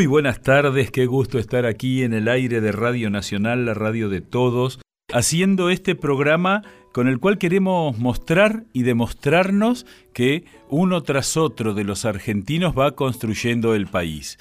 Muy buenas tardes, qué gusto estar aquí en el aire de Radio Nacional, la radio de todos, haciendo este programa con el cual queremos mostrar y demostrarnos que uno tras otro de los argentinos va construyendo el país.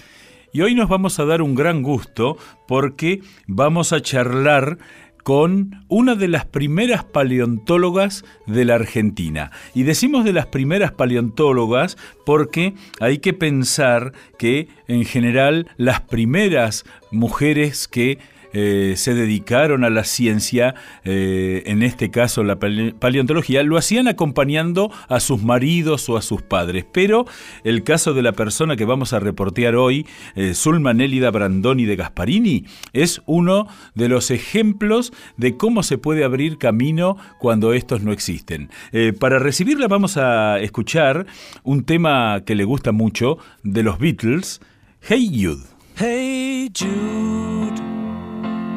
Y hoy nos vamos a dar un gran gusto porque vamos a charlar con una de las primeras paleontólogas de la Argentina. Y decimos de las primeras paleontólogas porque hay que pensar que en general las primeras mujeres que eh, se dedicaron a la ciencia, eh, en este caso la paleontología, lo hacían acompañando a sus maridos o a sus padres. Pero el caso de la persona que vamos a reportear hoy, eh, Zulma Nélida Brandoni de Gasparini, es uno de los ejemplos de cómo se puede abrir camino cuando estos no existen. para recibirla vamos a escuchar un tema que le gusta mucho de los Beatles, Hey Jude. Hey Jude.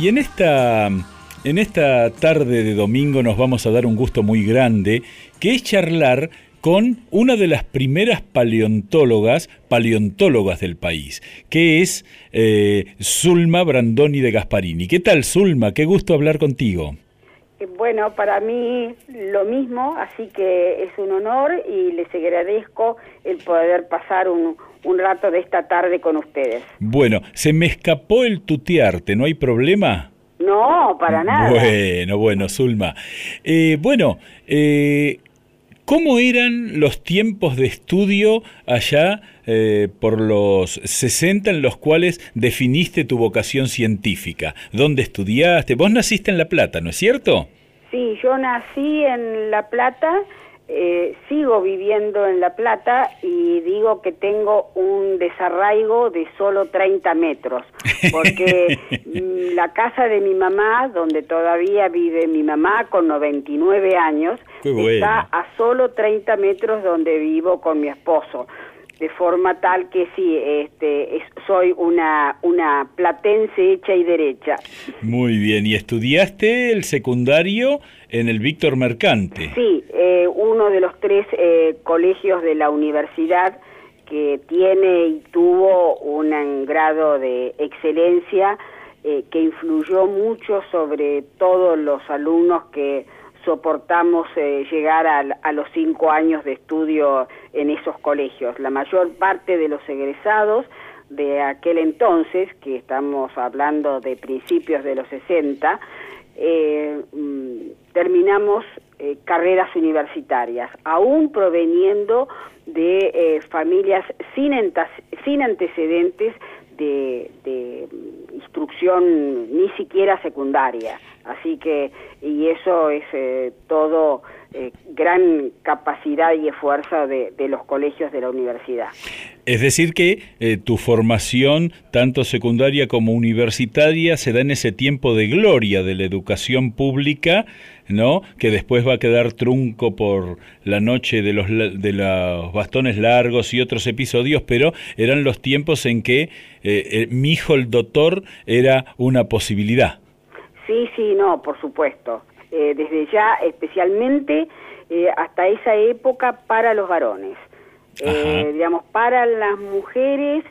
Y en esta, en esta tarde de domingo nos vamos a dar un gusto muy grande, que es charlar con una de las primeras paleontólogas, paleontólogas del país, que es eh, Zulma Brandoni de Gasparini. ¿Qué tal, Zulma? Qué gusto hablar contigo. Eh, bueno, para mí lo mismo, así que es un honor y les agradezco el poder pasar un, un rato de esta tarde con ustedes. Bueno, se me escapó el tutearte, ¿no hay problema? No, para nada. Bueno, bueno, Zulma. Eh, bueno, eh, ¿cómo eran los tiempos de estudio allá eh, por los 60 en los cuales definiste tu vocación científica? ¿Dónde estudiaste? Vos naciste en La Plata, ¿no es cierto? Sí, yo nací en La Plata eh, sigo viviendo en La Plata y digo que tengo un desarraigo de solo 30 metros, porque mm, la casa de mi mamá, donde todavía vive mi mamá con 99 años, está a solo 30 metros donde vivo con mi esposo de forma tal que sí, este, soy una, una platense hecha y derecha. Muy bien, ¿y estudiaste el secundario en el Víctor Mercante? Sí, eh, uno de los tres eh, colegios de la universidad que tiene y tuvo un grado de excelencia eh, que influyó mucho sobre todos los alumnos que soportamos eh, llegar a, los cinco años de estudio en esos colegios. La mayor parte de los egresados de aquel entonces, que estamos hablando de principios de los 60, eh, mm, terminamos eh, carreras universitarias, aún proveniendo de familias sin, sin antecedentes de, de instrucción ni siquiera secundaria. Así que, y eso es eh, todo eh, gran capacidad y esfuerzo de, los colegios de la universidad. Es decir, que eh, tu formación, tanto secundaria como universitaria, se da en ese tiempo de gloria de la educación pública, ¿no? Que después va a quedar trunco por la noche de los, de los bastones largos y otros episodios, pero eran los tiempos en que mi hijo el doctor era una posibilidad. Sí, sí, no, por supuesto. Eh, desde ya, especialmente eh, hasta esa época para los varones. Eh, digamos, para las mujeres,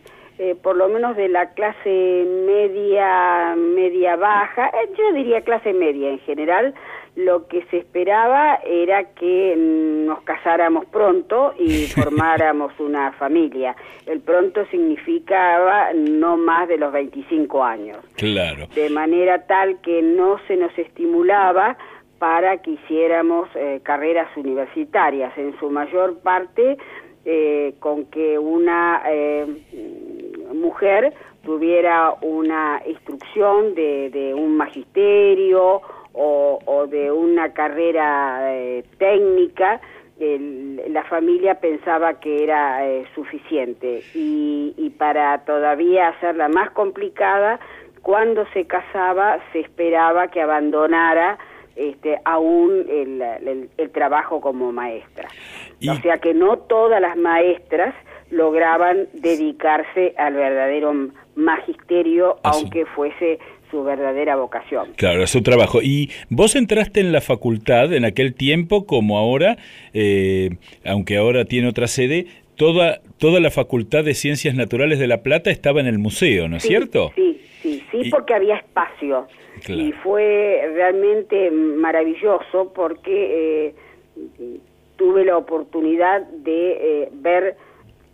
por lo menos de la clase media, media baja, yo diría clase media en general, lo que se esperaba era que nos casáramos pronto y formáramos una familia. El pronto significaba no más de los 25 años. Claro. De manera tal que no se nos estimulaba para que hiciéramos eh, carreras universitarias, en su mayor parte eh, con que una eh, mujer tuviera una instrucción de, de un magisterio o, de una carrera eh, técnica, la familia pensaba que era eh, suficiente y, y, para todavía hacerla más complicada, cuando se casaba se esperaba que abandonara este, aún el, el, trabajo como maestra. O sea que no todas las maestras lograban dedicarse al verdadero magisterio, aunque fuese su verdadera vocación. Claro, es su trabajo. Y vos entraste en la facultad en aquel tiempo como ahora, eh, aunque ahora tiene otra sede, toda, toda la Facultad de Ciencias Naturales de La Plata estaba en el museo, ¿no es cierto? Sí, sí, sí, porque había espacio. Y fue realmente maravilloso porque eh, tuve la oportunidad de eh, ver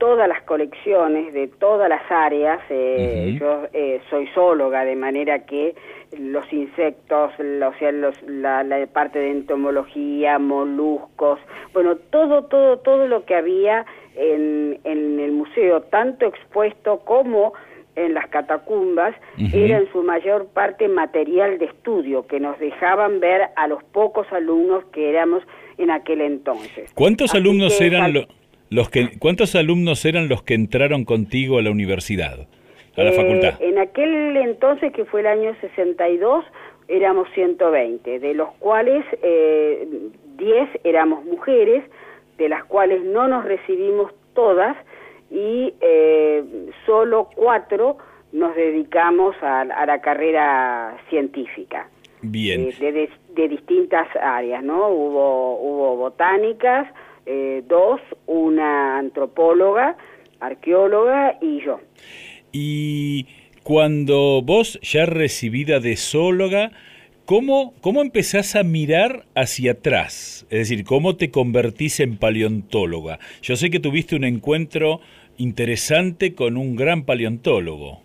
todas las colecciones de todas las áreas. Eh, yo eh, soy zoóloga, de manera que los insectos, o sea, la, la, parte de entomología, moluscos, bueno, todo, todo, todo lo que había en, en el museo, tanto expuesto como en las catacumbas, era en su mayor parte material de estudio que nos dejaban ver a los pocos alumnos que éramos en aquel entonces. ¿Cuántos alumnos eran los los que, ¿Cuántos alumnos eran los que entraron contigo a la universidad, a la eh, facultad? En aquel entonces, que fue el año 62, éramos 120, de los cuales eh, 10 éramos mujeres, de las cuales no nos recibimos todas, y eh, solo cuatro nos dedicamos a, la carrera científica. Bien. Eh, de, distintas áreas, ¿no? Hubo, hubo botánicas, eh, dos, una antropóloga, arqueóloga y yo. Y cuando vos, ya recibida de zoóloga, ¿cómo, ¿cómo empezás a mirar hacia atrás? Es decir, ¿cómo te convertís en paleontóloga? Yo sé que tuviste un encuentro interesante con un gran paleontólogo.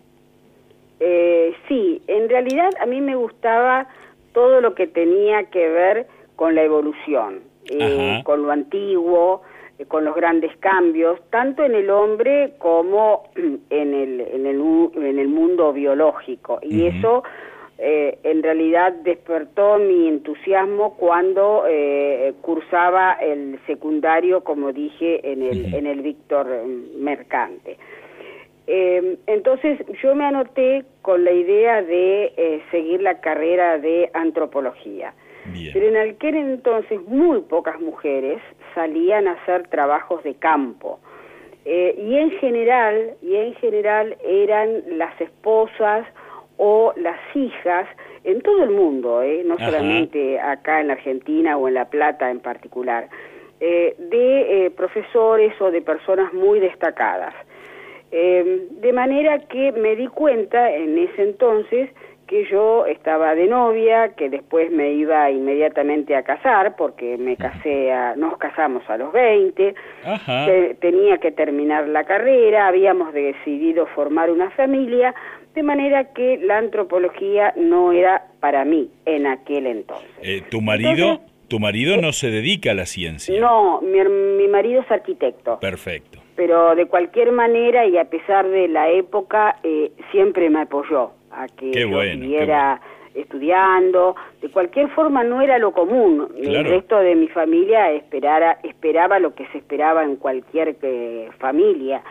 Eh, sí, en realidad a mí me gustaba todo lo que tenía que ver con la evolución, eh, con lo antiguo, eh, con los grandes cambios, tanto en el hombre como en el, en el, en el mundo biológico. Y eso eh, en realidad despertó mi entusiasmo cuando eh, cursaba el secundario, como dije, en el, en el Víctor Mercante. entonces yo me anoté con la idea de seguir la carrera de antropología. Pero en aquel entonces muy pocas mujeres salían a hacer trabajos de campo. Eh, y en general, y en general eran las esposas o las hijas en todo el mundo, eh, no solamente acá en la Argentina o en La Plata en particular, eh, de profesores o de personas muy destacadas. de manera que me di cuenta en ese entonces que yo estaba de novia, que después me iba inmediatamente a casar, porque me casé, a, nos casamos a los 20, tenía que terminar la carrera, habíamos decidido formar una familia, de manera que la antropología no era para mí en aquel entonces. Eh, ¿Tu marido, tu marido no se dedica a la ciencia? No, mi, mi marido es arquitecto. Perfecto. Pero de cualquier manera y a pesar de la época, eh, siempre me apoyó a que yo siguiera estudiando. De cualquier forma no era lo común. El resto de mi familia esperara, esperaba lo que se esperaba en cualquier eh, familia,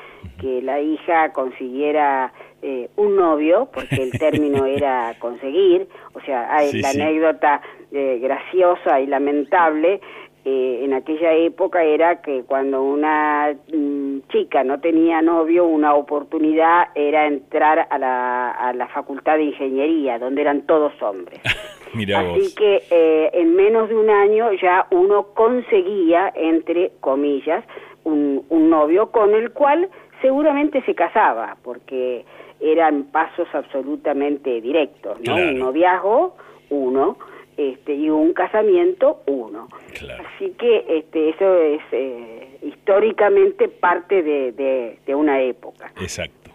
que la hija consiguiera eh, un novio, porque el término era conseguir. O sea, hay la anécdota eh, graciosa y lamentable eh, en aquella época era que cuando una mm, chica no tenía novio, una oportunidad era entrar a la, a la facultad de ingeniería, donde eran todos hombres. Así que eh, en menos de un año ya uno conseguía, entre comillas, un, un novio con el cual seguramente se casaba, porque eran pasos absolutamente directos, ¿no? Un noviazgo, uno, este, y un casamiento uno. Así que este, eso es eh, históricamente parte de, de, una época. Exacto.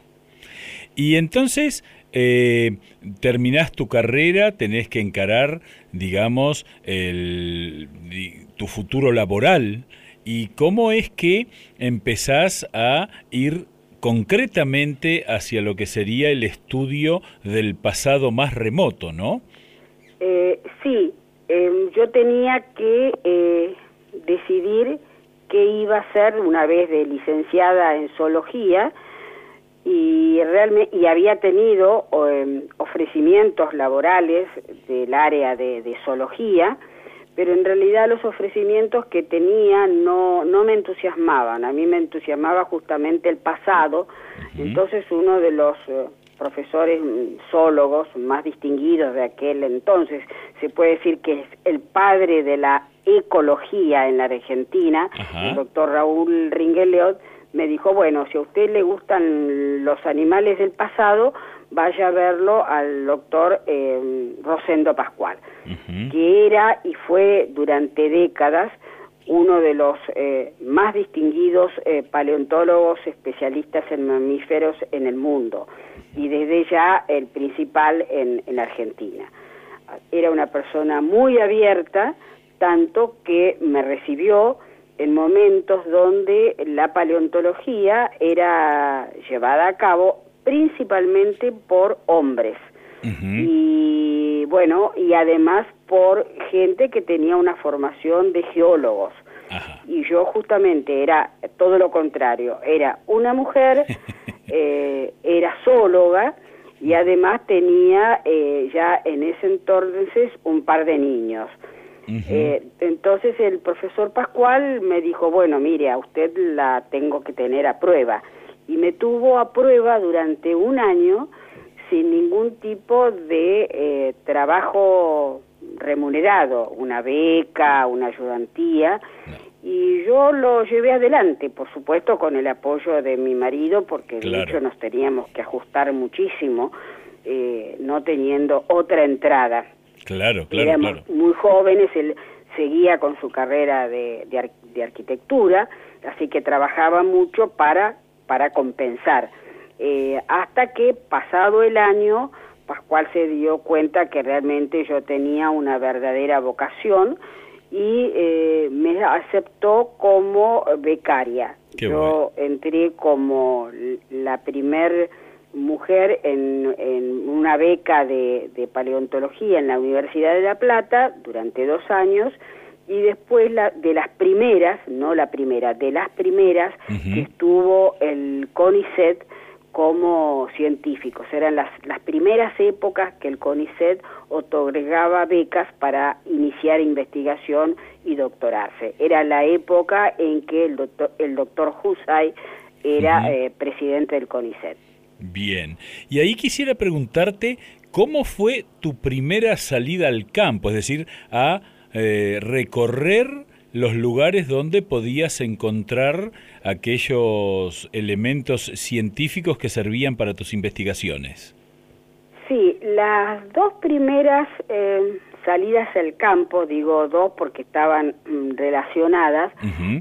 Y entonces eh, terminás tu carrera, tenés que encarar, digamos, el, tu futuro laboral. ¿Y cómo es que empezás a ir concretamente hacia lo que sería el estudio del pasado más remoto, ¿no? Eh, sí, em, yo tenía que eh, decidir qué iba a hacer una vez de licenciada en zoología y realmente y había tenido em, ofrecimientos laborales del área de, zoología pero en realidad los ofrecimientos que tenía no no me entusiasmaban. A mí me entusiasmaba justamente el pasado. Entonces uno de los eh, profesores zoólogos más distinguidos de aquel entonces. Se puede decir que es el padre de la ecología en la Argentina, el doctor Raúl Ringueleot, me dijo, bueno, si a usted le gustan los animales del pasado, vaya a verlo al doctor eh, Rosendo Pascual, que era y fue durante décadas uno de los eh, más distinguidos eh, paleontólogos especialistas en mamíferos en el mundo y desde ya el principal en, en Argentina. Era una persona muy abierta, tanto que me recibió en momentos donde la paleontología era llevada a cabo principalmente por hombres. Y bueno, y además por gente que tenía una formación de geólogos. Y yo justamente era todo lo contrario, era una mujer eh, era zoóloga y además tenía eh, ya en ese entonces un par de niños. Eh, entonces el profesor Pascual me dijo, bueno, mire, a usted la tengo que tener a prueba. Y me tuvo a prueba durante un año sin ningún tipo de eh, trabajo remunerado, una beca, una ayudantía, y yo lo llevé adelante, por supuesto con el apoyo de mi marido, porque de hecho nos teníamos que ajustar muchísimo, eh, no teniendo otra entrada. Claro, claro, Éramos muy jóvenes, él seguía con su carrera de, de, arquitectura, así que trabajaba mucho para, para compensar. Eh, hasta que pasado el año, Pascual se dio cuenta que realmente yo tenía una verdadera vocación y eh, me aceptó como becaria. yo entré como la primer mujer en, en una beca de, de, paleontología en la Universidad de La Plata durante dos años y después la, de las primeras, no la primera, de las primeras que estuvo el CONICET como científicos. Eran las, las primeras épocas que el CONICET otorgaba becas para iniciar investigación y doctorarse. Era la época en que el doctor, el doctor Husay era eh, presidente del CONICET. Bien, y ahí quisiera preguntarte cómo fue tu primera salida al campo, es decir, a eh, recorrer los lugares donde podías encontrar aquellos elementos científicos que servían para tus investigaciones. Sí, las dos primeras eh, salidas al campo, digo dos porque estaban mm, relacionadas,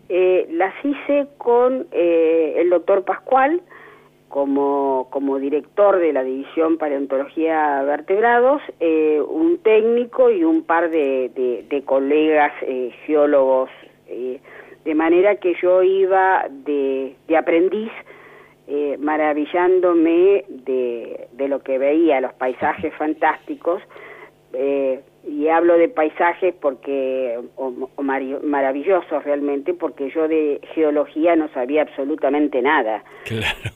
eh, las hice con el doctor Pascual, como, como director de la División Paleontología Vertebrados, eh, un técnico y un par de, de, colegas eh, geólogos, eh, de manera que yo iba de, de aprendiz maravillándome de, de lo que veía, los paisajes fantásticos, y hablo de paisajes porque o, maravillosos realmente porque yo de geología no sabía absolutamente nada.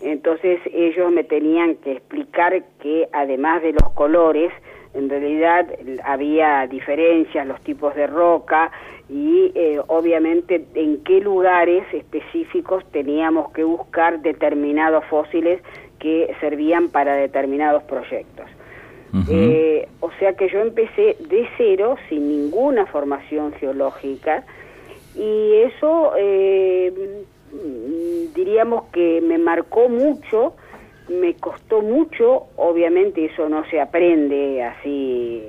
Entonces ellos me tenían que explicar que además de los colores en realidad había diferencias los tipos de roca y eh, obviamente en qué lugares específicos teníamos que buscar determinados fósiles que servían para determinados proyectos eh, o sea que yo empecé de cero, sin ninguna formación geológica, y eso eh, diríamos que me marcó mucho, me costó mucho, obviamente eso no se aprende así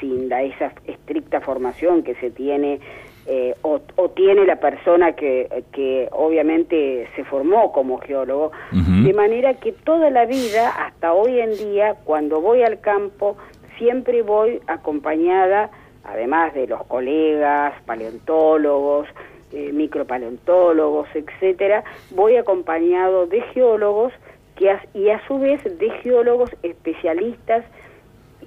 sin la, esa estricta formación que se tiene eh, o, tiene la persona que, que, obviamente se formó como geólogo, de manera que toda la vida, hasta hoy en día, cuando voy al campo, siempre voy acompañada, además de los colegas, paleontólogos, eh, micropaleontólogos, etcétera, voy acompañado de geólogos que y a su vez de geólogos especialistas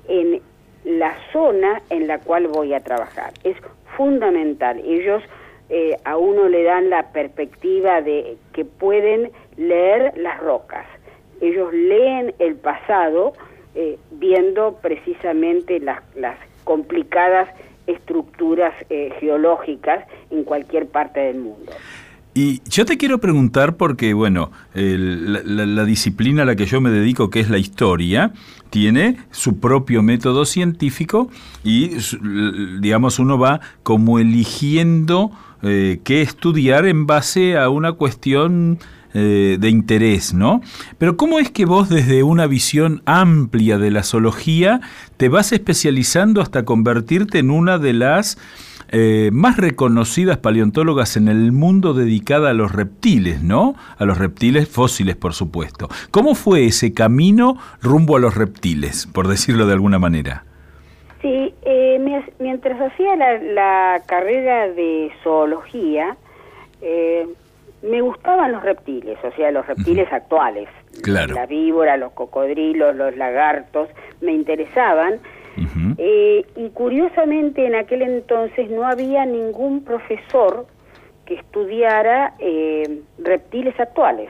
en la zona en la cual voy a trabajar. Es fundamental. Ellos eh, a uno le dan la perspectiva de que pueden leer las rocas. Ellos leen el pasado eh, viendo precisamente las, las complicadas estructuras eh, geológicas en cualquier parte del mundo. Y yo te quiero preguntar porque, bueno, la, disciplina a la que yo me dedico, que es la historia, tiene su propio método científico y, digamos, uno va como eligiendo eh, qué estudiar en base a una cuestión eh, de interés, ¿no? Pero ¿cómo es que vos desde una visión amplia de la zoología te vas especializando hasta convertirte en una de las eh, más reconocidas paleontólogas en el mundo dedicada a los reptiles, ¿no? A los reptiles fósiles, por supuesto. ¿Cómo fue ese camino rumbo a los reptiles, por decirlo de alguna manera? Sí, eh, mientras hacía la, carrera de zoología, eh, me gustaban los reptiles, o sea, los reptiles actuales. Claro. La víbora, los cocodrilos, los lagartos, me interesaban eh, y curiosamente en aquel entonces no había ningún profesor que estudiara eh, reptiles actuales.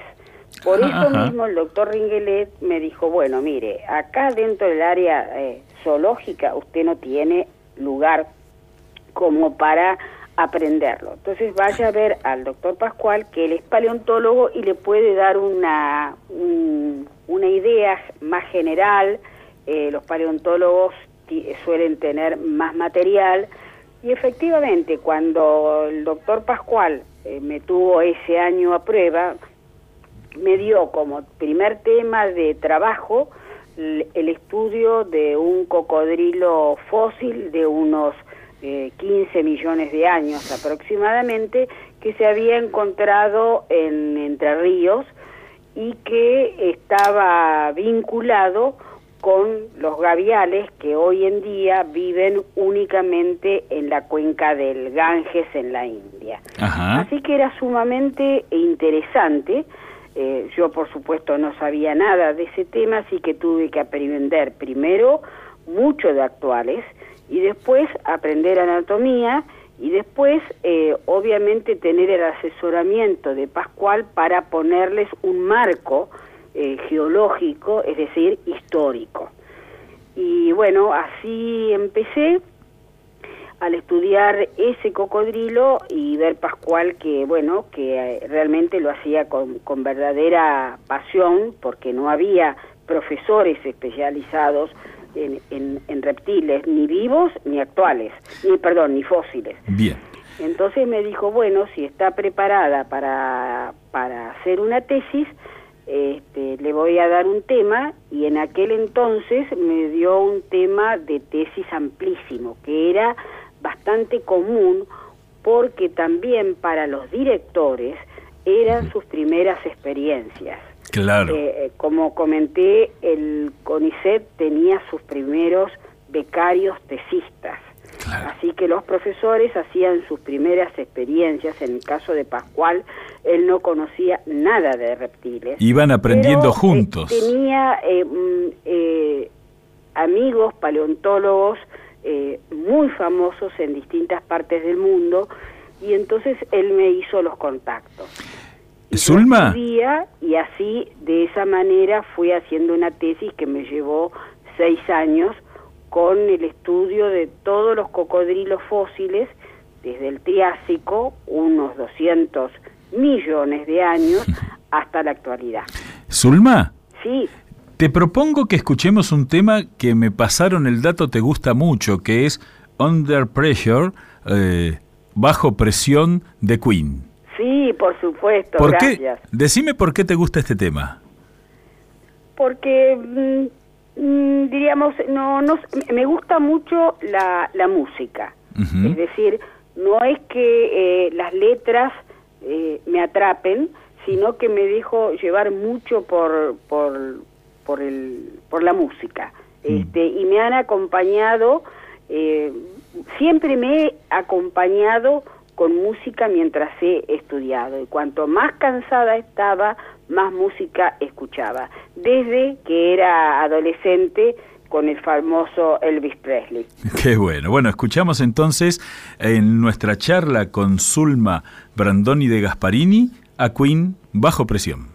Por eso mismo el doctor Ringelet me dijo, bueno, mire, acá dentro del área eh, zoológica usted no tiene lugar como para aprenderlo. Entonces vaya a ver al doctor Pascual, que él es paleontólogo y le puede dar una, una idea más general, eh, los paleontólogos suelen tener más material, y efectivamente cuando el doctor Pascual eh, me tuvo ese año a prueba, me dio como primer tema de trabajo el estudio de un cocodrilo fósil de unos 15 millones de años aproximadamente que se había encontrado en Entre Ríos y que estaba vinculado con los gaviales que hoy en día viven únicamente en la cuenca del Ganges en la India. Así que era sumamente interesante. Eh, yo, por supuesto, no sabía nada de ese tema, así que tuve que aprender primero mucho de actuales y después aprender anatomía y después, eh, obviamente, tener el asesoramiento de Pascual para ponerles un marco eh, geológico, es decir, histórico. Y bueno, así empecé al estudiar ese cocodrilo y ver Pascual que, bueno, que eh, realmente lo hacía con, con verdadera pasión, porque no había profesores especializados en, reptiles, ni vivos ni actuales, ni perdón, ni fósiles. Bien. Entonces me dijo, bueno, si está preparada para, para hacer una tesis, este, le voy a dar un tema y en aquel entonces me dio un tema de tesis amplísimo, que era bastante común porque también para los directores eran sus primeras experiencias. Claro. Eh, eh, como comenté, el CONICET tenía sus primeros becarios tesistas. Así que los profesores hacían sus primeras experiencias. En el caso de Pascual, él no conocía nada de reptiles. Iban aprendiendo eh, juntos. tenía mm, amigos paleontólogos muy famosos en distintas partes del mundo y entonces él me hizo los contactos. Zulma. Y así, de esa manera, fui haciendo una tesis que me llevó seis años con el estudio de todos los cocodrilos fósiles desde el Triásico, unos 200 millones de años, hasta la actualidad. Zulma. Sí. Te propongo que escuchemos un tema que me pasaron el dato, te gusta mucho, que es Under Pressure, eh, bajo presión de Queen. Sí, por supuesto, ¿Por gracias. Qué? Decime por qué te gusta este tema. Porque, mm, diríamos, no, no, me gusta mucho la, la música. Es decir, no es que eh, las letras eh, me atrapen, sino que me dejo llevar mucho por, por, por, el, por la música. Mm. Este, y me han acompañado, eh, siempre me he acompañado con música mientras he estudiado y cuanto más cansada estaba, más música escuchaba, desde que era adolescente con el famoso Elvis Presley. Qué bueno. Bueno, escuchamos entonces en nuestra charla con Zulma Brandoni de Gasparini a Queen bajo presión.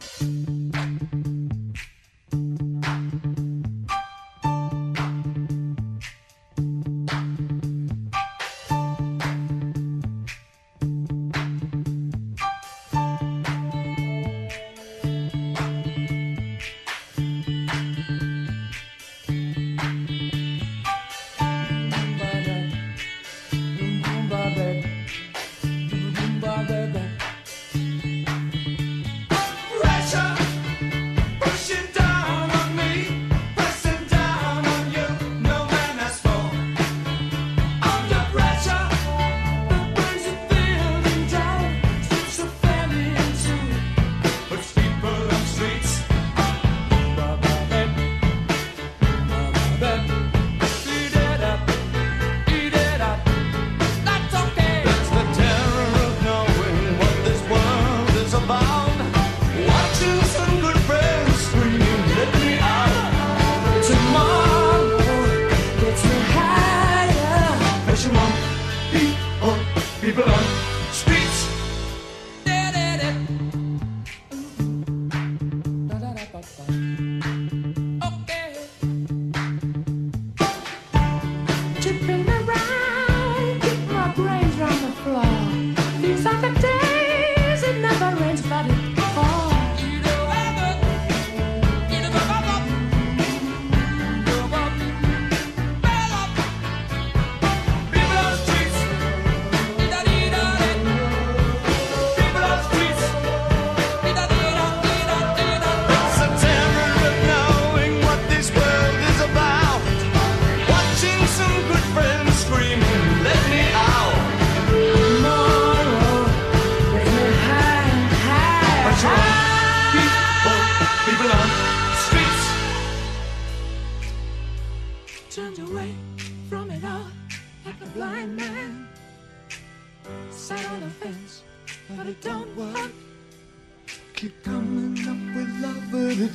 people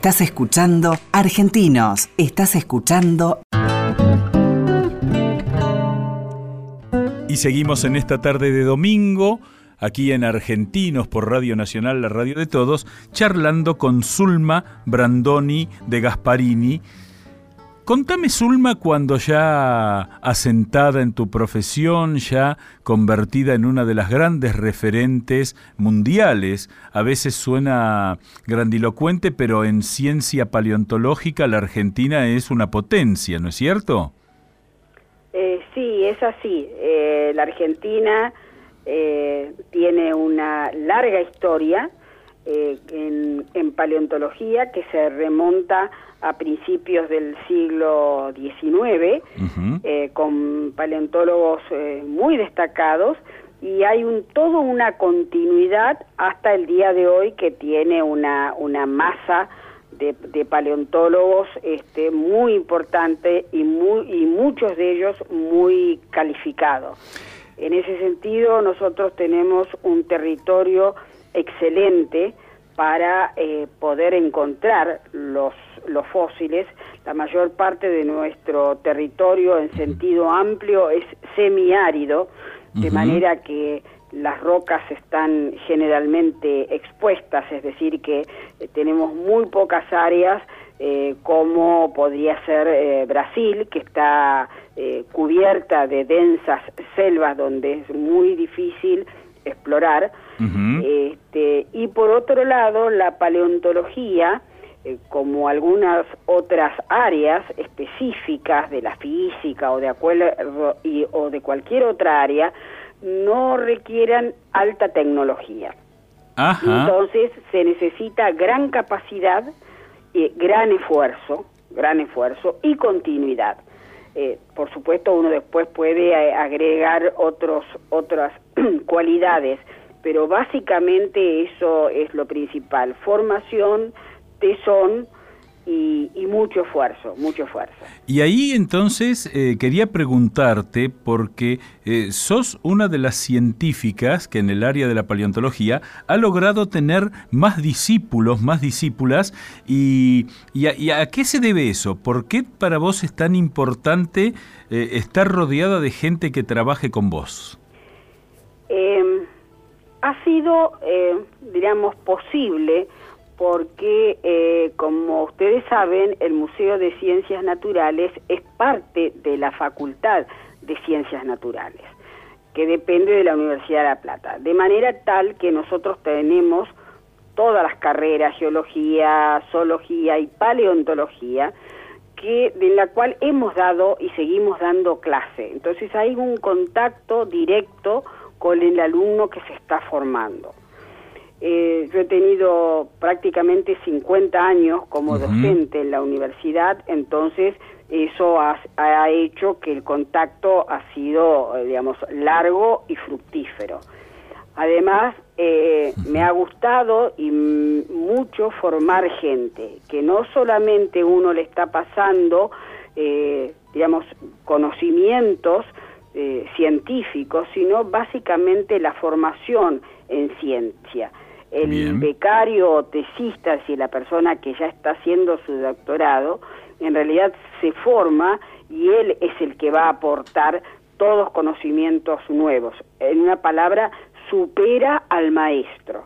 Estás escuchando Argentinos, estás escuchando Y seguimos en esta tarde de domingo, aquí en Argentinos por Radio Nacional, la radio de todos, charlando con Zulma Brandoni de Gasparini. Contame, Zulma, cuando ya asentada en tu profesión, ya convertida en una de las grandes referentes mundiales, a veces suena grandilocuente, pero en ciencia paleontológica la Argentina es una potencia, ¿no es cierto? Eh, sí, es así. Eh, la Argentina eh, tiene una larga historia eh, en, en paleontología que se remonta a principios del siglo XIX, eh, con paleontólogos eh, muy destacados y hay un todo una continuidad hasta el día de hoy que tiene una, una masa de, de paleontólogos este, muy importante y, muy, y muchos de ellos muy calificados. En ese sentido, nosotros tenemos un territorio excelente para eh, poder encontrar los, los fósiles. La mayor parte de nuestro territorio en sentido amplio es semiárido, de manera que las rocas están generalmente expuestas, es decir, que eh, tenemos muy pocas áreas eh, como podría ser eh, Brasil, que está eh, cubierta de densas selvas donde es muy difícil explorar. Este, y por otro lado, la paleontología, eh, como algunas otras áreas específicas de la física o de, acuerdo- y- o de cualquier otra área, no requieran alta tecnología. Ajá. Entonces se necesita gran capacidad, eh, gran esfuerzo, gran esfuerzo y continuidad. Eh, por supuesto, uno después puede eh, agregar otros, otras cualidades, pero básicamente eso es lo principal: formación, tesón y, y mucho esfuerzo, mucho esfuerzo. Y ahí entonces eh, quería preguntarte, porque eh, sos una de las científicas que en el área de la paleontología ha logrado tener más discípulos, más discípulas, y, y a, y a qué se debe eso? ¿Por qué para vos es tan importante eh, estar rodeada de gente que trabaje con vos? Eh, ha sido, eh, diríamos, posible porque, eh, como ustedes saben, el Museo de Ciencias Naturales es parte de la Facultad de Ciencias Naturales, que depende de la Universidad de La Plata. De manera tal que nosotros tenemos todas las carreras, geología, zoología y paleontología, que de la cual hemos dado y seguimos dando clase. Entonces hay un contacto directo con el alumno que se está formando. Eh, yo he tenido prácticamente 50 años como docente en la universidad, entonces eso ha, ha hecho que el contacto ha sido, eh, digamos, largo y fructífero. Además, eh, me ha gustado y mucho formar gente, que no solamente uno le está pasando, eh, digamos, conocimientos eh, científicos, sino básicamente la formación en ciencia. El Bien. becario o tesista, si la persona que ya está haciendo su doctorado, en realidad se forma y él es el que va a aportar todos conocimientos nuevos. En una palabra, supera al maestro.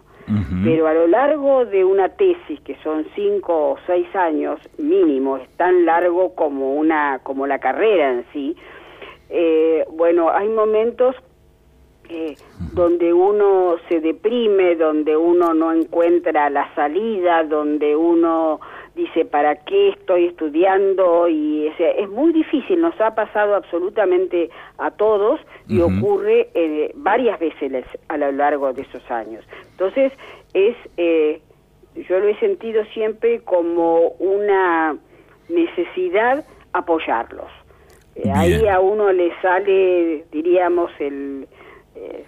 Pero a lo largo de una tesis, que son cinco o seis años mínimo, es tan largo como, una, como la carrera en sí, eh, bueno, hay momentos eh, donde uno se deprime, donde uno no encuentra la salida, donde uno dice, ¿para qué estoy estudiando? Y o sea, es muy difícil, nos ha pasado absolutamente a todos y ocurre eh, varias veces a lo largo de esos años. Entonces, es, eh, yo lo he sentido siempre como una necesidad apoyarlos. Eh, ahí a uno le sale, diríamos, el eh,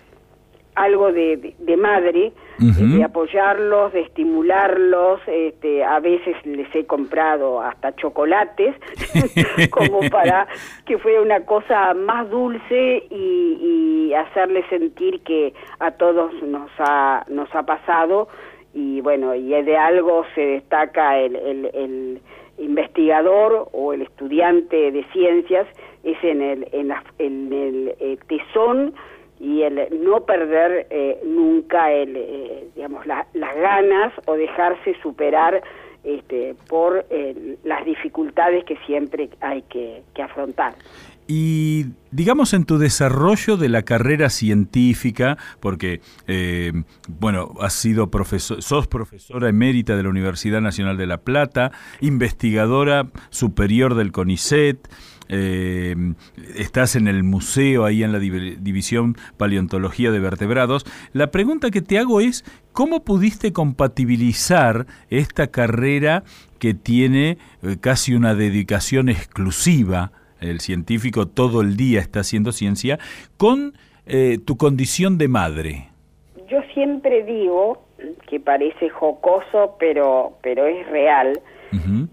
algo de, de- de madre, eh, de apoyarlos, de estimularlos. Este, a veces les he comprado hasta chocolates, como para que fuera una cosa más dulce y, y hacerles sentir que a todos nos ha, nos ha pasado. Y bueno, y de algo se destaca el, el, el investigador o el estudiante de ciencias, es en el, en la- en el eh, tesón y el no perder eh, nunca el, eh, digamos, la- las ganas o dejarse superar este, por eh, las dificultades que siempre hay que, afrontar. Y digamos en tu desarrollo de la carrera científica, porque bueno, has sido profesor, sos profesora emérita de la Universidad Nacional de La Plata, investigadora superior del CONICET, eh, estás en el museo ahí en la div- división paleontología de vertebrados. La pregunta que te hago es, ¿cómo pudiste compatibilizar esta carrera que tiene eh, casi una dedicación exclusiva? El científico todo el día está haciendo ciencia con eh, tu condición de madre. Yo siempre digo, que parece jocoso, pero, pero es real,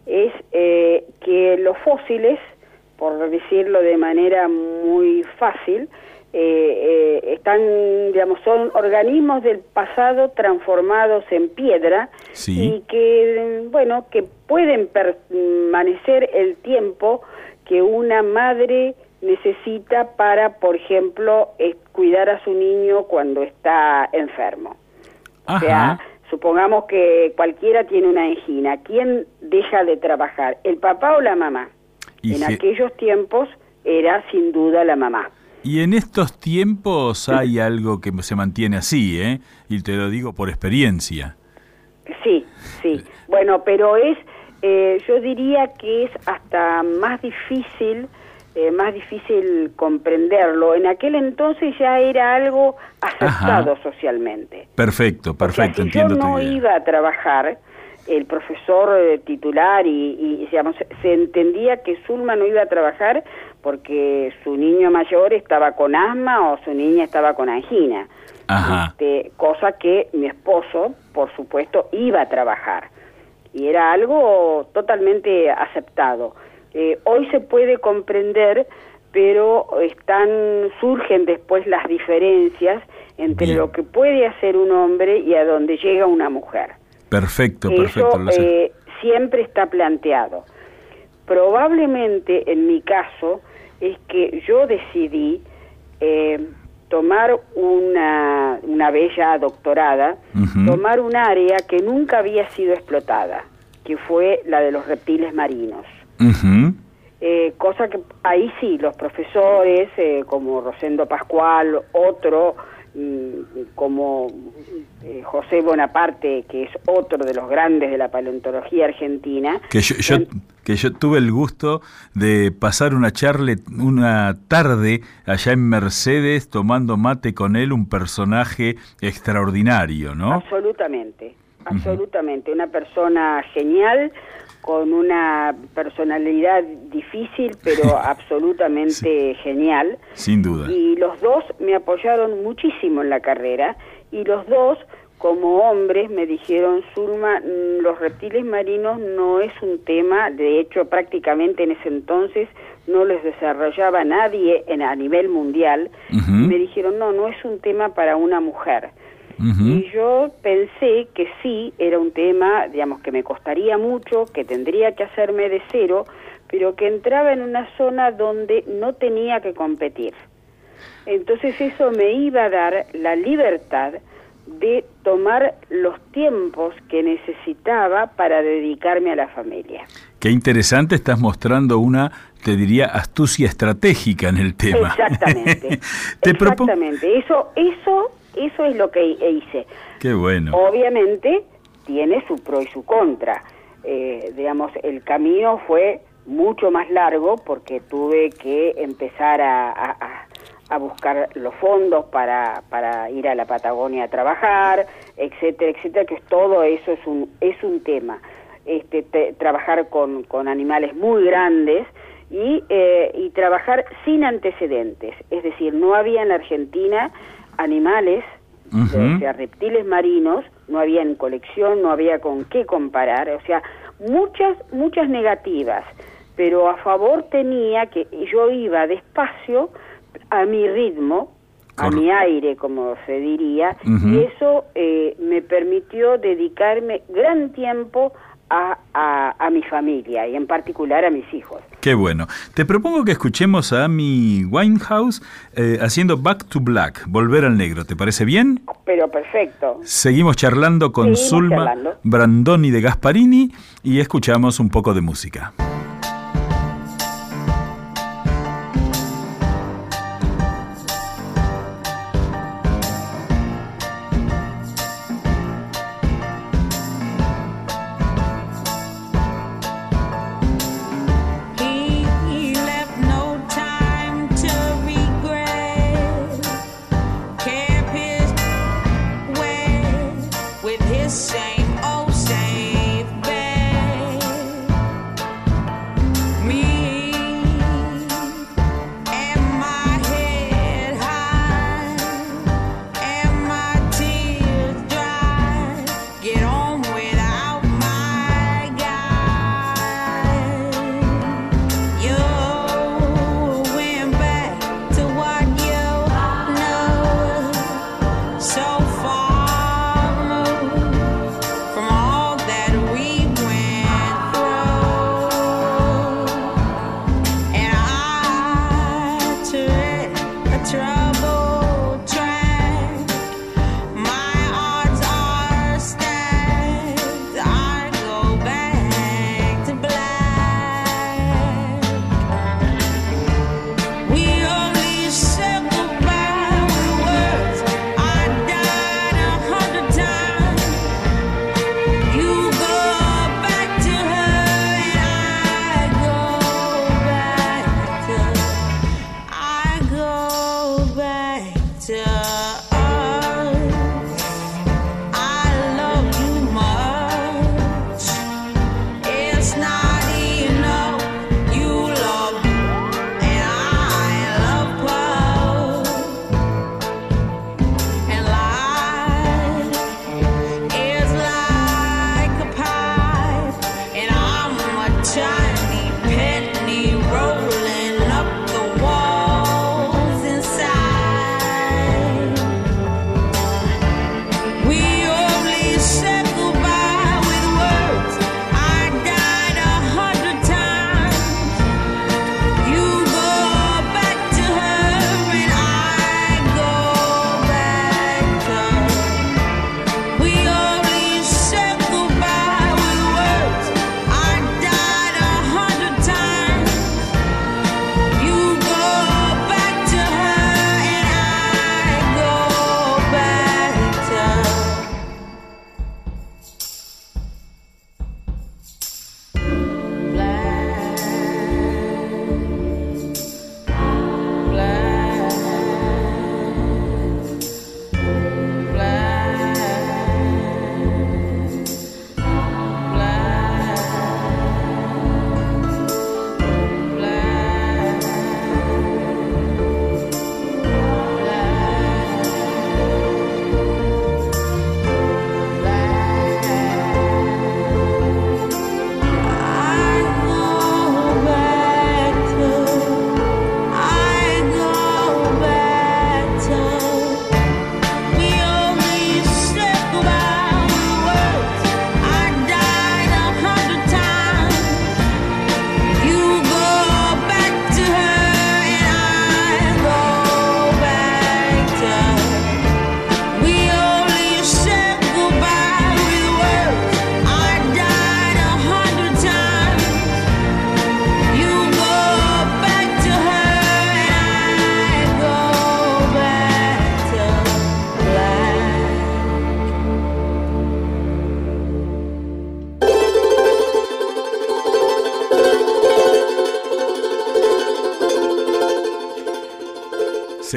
es eh, que los fósiles, por decirlo de manera muy fácil, eh, eh, están, digamos, son organismos del pasado transformados en piedra Sí. y que, bueno, que pueden permanecer el tiempo que una madre necesita para, por ejemplo, eh, cuidar a su niño cuando está enfermo. O sea, supongamos que cualquiera tiene una angina. ¿Quién deja de trabajar? ¿El papá o la mamá? Y en aquellos tiempos era sin duda la mamá. Y en estos tiempos hay algo que se mantiene así, ¿eh? Y te lo digo por experiencia. Sí, sí. Bueno, pero es, eh, yo diría que es hasta más difícil, eh, más difícil comprenderlo. En aquel entonces ya era algo aceptado socialmente. Perfecto, O sea, perfecto, si entiendo yo no iba a trabajar, el profesor eh, titular y, y, digamos, se entendía que Zulma no iba a trabajar porque su niño mayor estaba con asma o su niña estaba con angina. Ajá. Este, cosa que mi esposo, por supuesto, iba a trabajar. Y era algo totalmente aceptado. Eh, hoy se puede comprender, pero están surgen después las diferencias entre Bien. lo que puede hacer un hombre y a donde llega una mujer. Perfecto, Eso perfecto. lo sé. eh, siempre está planteado. Probablemente en mi caso es que yo decidí eh, tomar una, una bella doctorada, tomar un área que nunca había sido explotada, que fue la de los reptiles marinos. Eh, cosa que ahí sí, los profesores eh, como Rosendo Pascual, otro como eh, José Bonaparte, que es otro de los grandes de la paleontología argentina, Que yo, que yo tuve el gusto de pasar una charla, una tarde allá en Mercedes tomando mate con él, un personaje extraordinario, ¿no? Absolutamente, absolutamente. Una persona genial, con una personalidad difícil, pero absolutamente genial. Sin duda. Y los dos me apoyaron muchísimo en la carrera y los dos, como hombres, me dijeron, Zulma, mm, los reptiles marinos no es un tema, de hecho prácticamente en ese entonces no les desarrollaba nadie en, a nivel mundial. Y me dijeron, no, no es un tema para una mujer. Y yo pensé que sí, era un tema, digamos, que me costaría mucho, que tendría que hacerme de cero, pero que entraba en una zona donde no tenía que competir. Entonces eso me iba a dar la libertad de tomar los tiempos que necesitaba para dedicarme a la familia. Qué interesante, estás mostrando una, te diría, astucia estratégica en el tema. Exactamente. Te Exactamente. Eso, eso, eso es lo que hice. Qué bueno. Obviamente tiene su pro y su contra. Eh, digamos, el camino fue mucho más largo porque tuve que empezar a, a- a- a buscar los fondos para, para ir a la Patagonia a trabajar, etcétera, etcétera, que todo eso es un, es un tema. Este, te- trabajar con, con animales muy grandes y, eh, y trabajar sin antecedentes. Es decir, no había en la Argentina animales o sea, reptiles marinos, no había en colección, no había con qué comparar, o sea, muchas, muchas negativas, pero a favor tenía que yo iba despacio a mi ritmo, a mi aire, como se diría, y eso eh, me permitió dedicarme gran tiempo a, a, a mi familia y en particular a mis hijos. Qué bueno. Te propongo que escuchemos a Amy Winehouse eh, haciendo Back to Black, Volver al Negro. ¿Te parece bien? Pero perfecto. Seguimos charlando con Seguimos Zulma charlando. Brandoni de Gasparini y escuchamos un poco de música.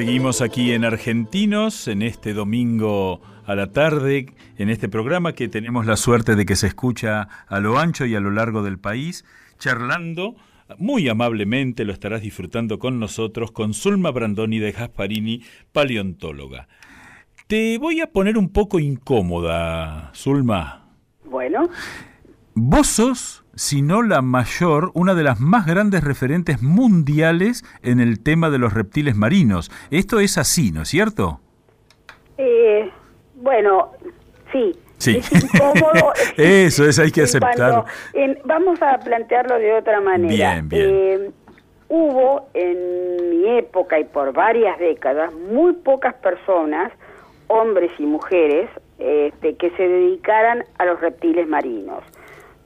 Seguimos aquí en Argentinos, en este domingo a la tarde, en este programa que tenemos la suerte de que se escucha a lo ancho y a lo largo del país, charlando muy amablemente, lo estarás disfrutando con nosotros, con Zulma Brandoni de Gasparini, paleontóloga. Te voy a poner un poco incómoda, Zulma. Bueno, Vos sos, si no la mayor, una de las más grandes referentes mundiales en el tema de los reptiles marinos. Esto es así, ¿no es cierto? eh, bueno, sí. Sí. Es incómodo. Eso es, hay que En aceptar. cuanto- en- vamos a plantearlo de otra manera. Bien, bien. Eh, hubo en mi época y por varias décadas muy pocas personas, hombres y mujeres, este, que se dedicaran a los reptiles marinos.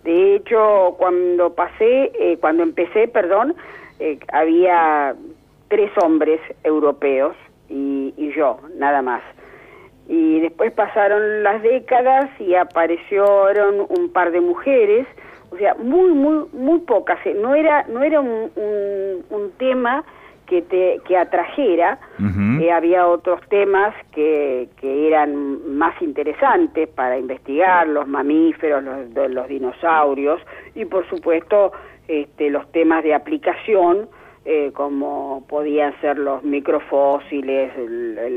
De hecho, cuando pasé, eh, cuando empecé, perdón, eh, había tres hombres europeos y, y yo, nada más. Y después pasaron las décadas y aparecieron un par de mujeres, o sea, muy, muy, muy pocas. Eh, No era, no era un, un- un tema que te que atrajera. Eh, había otros temas que, que eran más interesantes para investigar, los mamíferos, los, dinosaurios y por supuesto este, los temas de aplicación eh, como podían ser los microfósiles,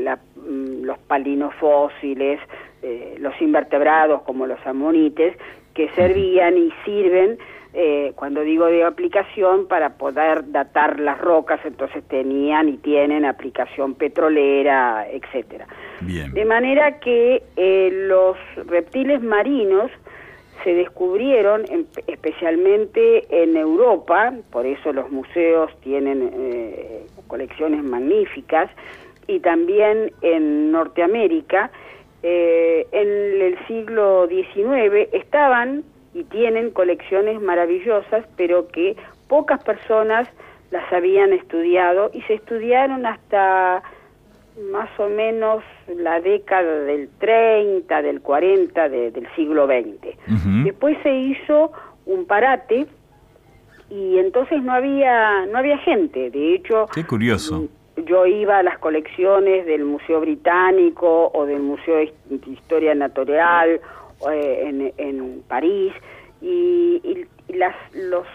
la- mm, los palinofósiles, eh, los invertebrados como los amonites, que servían y sirven, eh, cuando digo de aplicación, para poder datar las rocas, entonces tenían y tienen aplicación petrolera, etcétera. Bien. De manera que eh, los reptiles marinos se descubrieron en- especialmente en Europa, por eso los museos tienen eh, colecciones magníficas, y también en Norteamérica, eh, en el siglo XIX estaban y tienen colecciones maravillosas, pero que pocas personas las habían estudiado y se estudiaron hasta más o menos la década del 30, del 40 de- del siglo XX. Después se hizo un parate y entonces no había no había gente. De hecho, Qué curioso. mm, yo iba a las colecciones del Museo Británico o del Museo de Hist- Historia Natural en, en París y, y- y las, los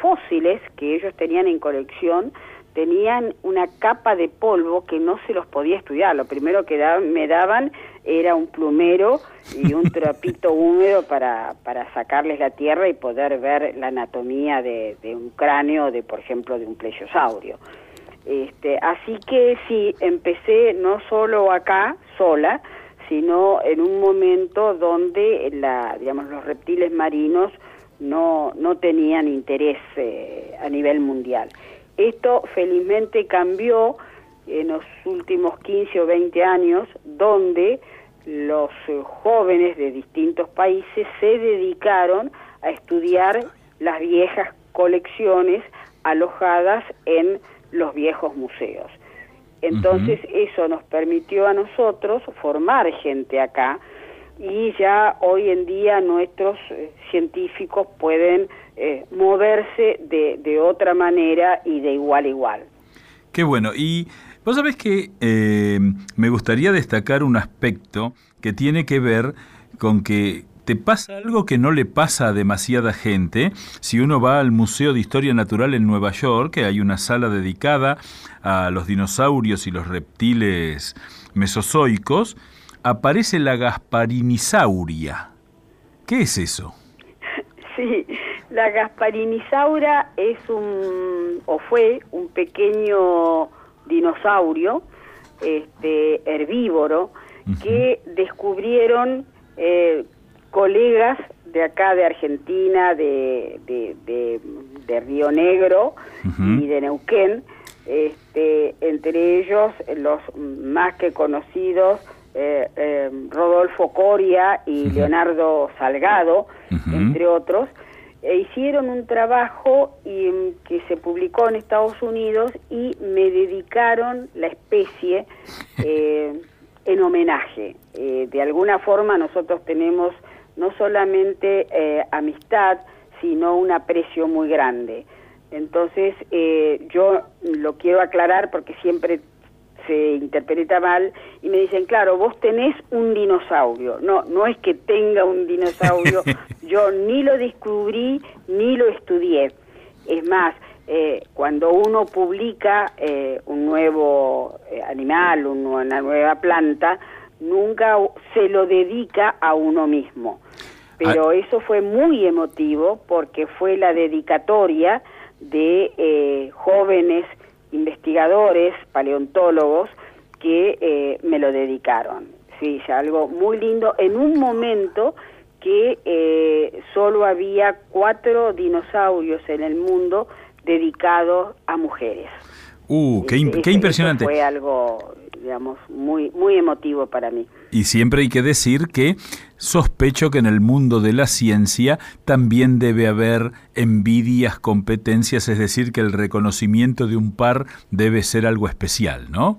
fósiles que ellos tenían en colección tenían una capa de polvo que no se los podía estudiar. Lo primero que da- me daban era un plumero y un trapito húmedo para, para sacarles la tierra y poder ver la anatomía de, de un cráneo, de por ejemplo, de un plesiosaurio. Este, así que sí, empecé no solo acá, sola, sino en un momento donde la, digamos, los reptiles marinos no, no tenían interés eh, a nivel mundial. Esto felizmente cambió en los últimos 15 o 20 años, donde los jóvenes de distintos países se dedicaron a estudiar las viejas colecciones alojadas en los viejos museos. Entonces eso nos permitió a nosotros formar gente acá y ya hoy en día nuestros eh, científicos pueden eh, moverse de, de otra manera y de igual a igual. Qué bueno. Y vos sabés que eh, me gustaría destacar un aspecto que tiene que ver con que te pasa algo que no le pasa a demasiada gente. Si uno va al Museo de Historia Natural en Nueva York, que hay una sala dedicada a los dinosaurios y los reptiles mesozoicos, aparece la Gasparinisauria. ¿Qué es eso? Sí, la Gasparinisaura es un, o fue un pequeño dinosaurio este, herbívoro que descubrieron eh, colegas de acá de Argentina, de, de, de- de Río Negro y de Neuquén, este, entre ellos los más que conocidos eh, eh, Rodolfo Coria y. Leonardo Salgado, entre otros, e hicieron un trabajo y, mm, que se publicó en Estados Unidos y me dedicaron la especie eh, en homenaje. Eh, de alguna forma nosotros tenemos no solamente eh, amistad, sino un aprecio muy grande. Entonces, eh, yo lo quiero aclarar porque siempre se interpreta mal y me dicen, claro, vos tenés un dinosaurio. No, no es que tenga un dinosaurio, yo ni lo descubrí ni lo estudié. Es más, eh, cuando uno publica eh, un nuevo eh, animal, un- una nueva planta, nunca se lo dedica a uno mismo. Pero eso fue muy emotivo porque fue la dedicatoria de eh, jóvenes investigadores, paleontólogos, que eh, me lo dedicaron. Sí, es algo muy lindo en un momento que eh, solo había cuatro dinosaurios en el mundo dedicados a mujeres. Uh, qué, impresionante. Fue algo, digamos, muy, muy emotivo para mí. Y siempre hay que decir que sospecho que en el mundo de la ciencia también debe haber envidias, competencias, es decir, que el reconocimiento de un par debe ser algo especial, ¿no?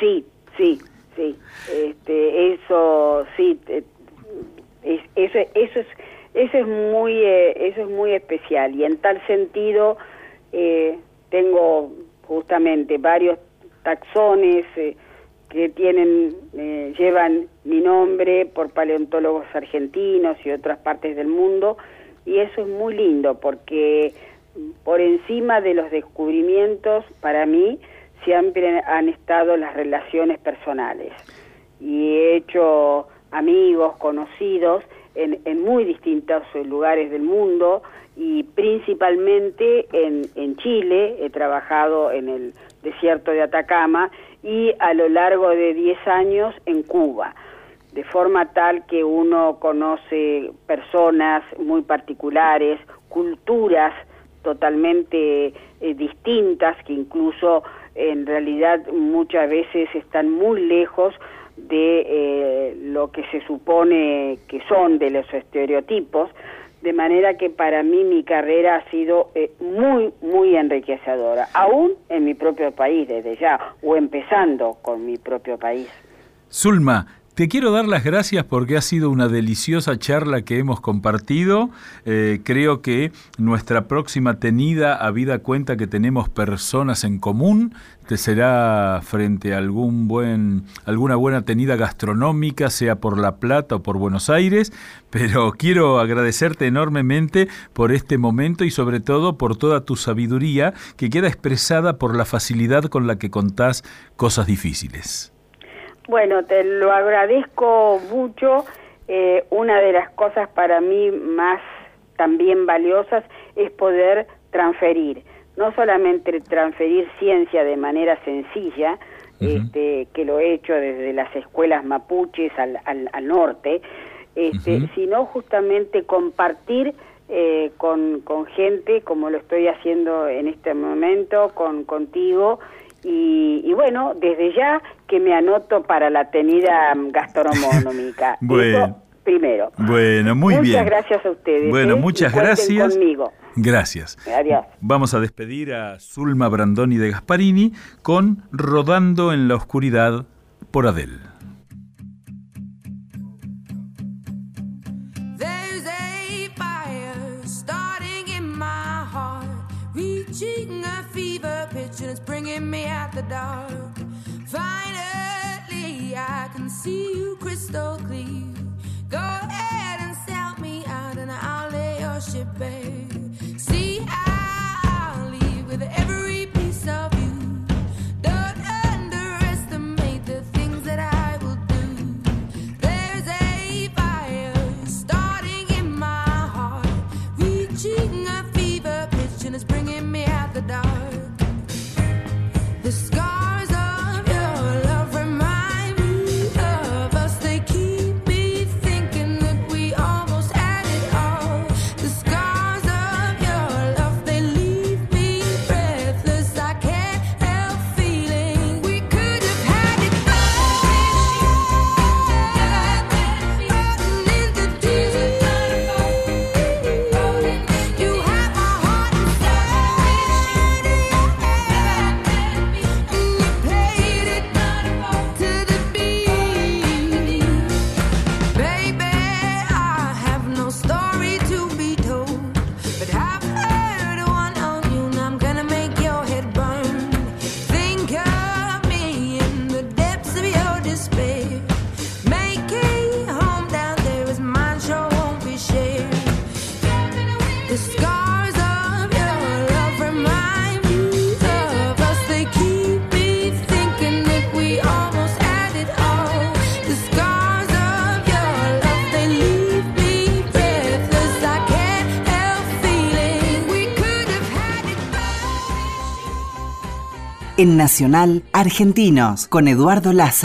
Sí, sí, sí. Este, eso, sí. es- eso, eso es, eso es muy, eh, eso es muy especial y en tal sentido eh, tengo justamente varios taxones eh, que tienen, eh, llevan mi nombre por paleontólogos argentinos y otras partes del mundo y eso es muy lindo porque por encima de los descubrimientos para mí siempre han estado las relaciones personales. Y he hecho amigos, conocidos en, en muy distintos lugares del mundo y principalmente en, en Chile, he trabajado en el desierto de Atacama y a lo largo de 10 años en Cuba, de forma tal que uno conoce personas muy particulares, culturas totalmente eh, distintas que incluso en realidad muchas veces están muy lejos de eh, lo que se supone que son de los estereotipos, de manera que para mí mi carrera ha sido eh, muy, muy enriquecedora, aún en mi propio país desde ya, o empezando con mi propio país. Te quiero dar las gracias porque ha sido una deliciosa charla que hemos compartido. Eh, creo que nuestra próxima tenida, habida cuenta que tenemos personas en común, te será frente a algún buen, alguna buena tenida gastronómica, sea por La Plata o por Buenos Aires, pero quiero agradecerte enormemente por este momento y sobre todo por toda tu sabiduría que queda expresada por la facilidad con la que contás cosas difíciles. Bueno, te lo agradezco mucho. Eh, una de las cosas para mí más también valiosas es poder transferir, no solamente transferir ciencia de manera sencilla, este, que lo he hecho desde las escuelas mapuches al, al, al norte, este, sino justamente compartir eh, con, con gente como lo estoy haciendo en este momento, con contigo. Y, y bueno, desde ya que me anoto para la tenida mm, gastronómica. Bueno. Eso primero. Bueno, muy muchas bien. gracias a ustedes. Bueno, ¿eh? muchas gracias. conmigo. Gracias. Adiós. Vamos a despedir a Zulma Brandoni de Gasparini con Rodando en la Oscuridad por Adele. Dark. Finally, I can see you crystal clear. En Nacional Argentinos con Eduardo Laza.